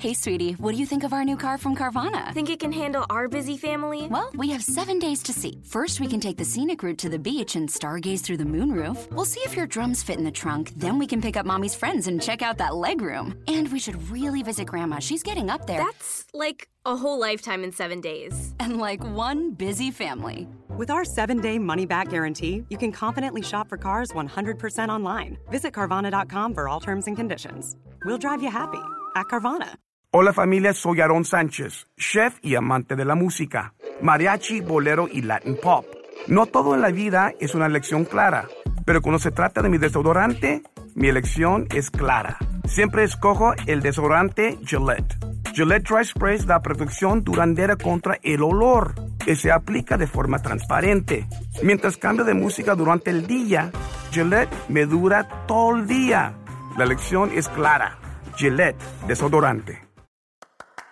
Hey, sweetie, what do you think of our new car from Carvana? Think it can handle our busy family? Well, we have seven days to see. First, we can take the scenic route to the beach and stargaze through the moonroof. We'll see if your drums fit in the trunk. Then we can pick up mommy's friends and check out that legroom. And we should really visit grandma. She's getting up there. That's like a whole lifetime in seven days. And like one busy family. With our seven day money back guarantee, you can confidently shop for cars 100% online. Visit Carvana.com for all terms and conditions. We'll drive you happy at Carvana. Hola familia, soy Aaron Sánchez, chef y amante de la música, mariachi, bolero y Latin pop. No todo en la vida es una elección clara, pero cuando se trata de mi desodorante, mi elección es clara. Siempre escojo el desodorante Gillette. Gillette Dry Spray da protección duradera contra el olor que se aplica de forma transparente. Mientras cambio de música durante el día, Gillette me dura todo el día. La elección es clara. Gillette Desodorante.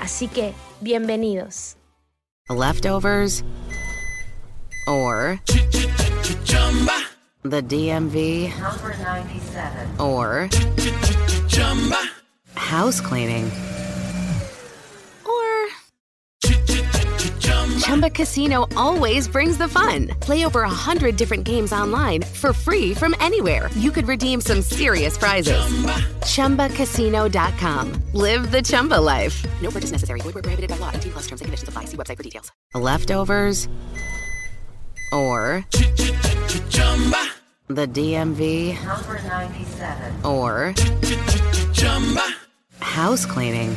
Así que, bienvenidos. Leftovers or the DMV or house cleaning Chumba Casino always brings the fun. Play over a hundred different games online for free from anywhere. You could redeem some serious prizes. Chumba. ChumbaCasino.com. Live the Chumba life. No purchase necessary. Void where prohibited by law. T plus terms and conditions apply. See website for details. Leftovers or Chumba. the DMV number ninety-seven, or Chumba. house cleaning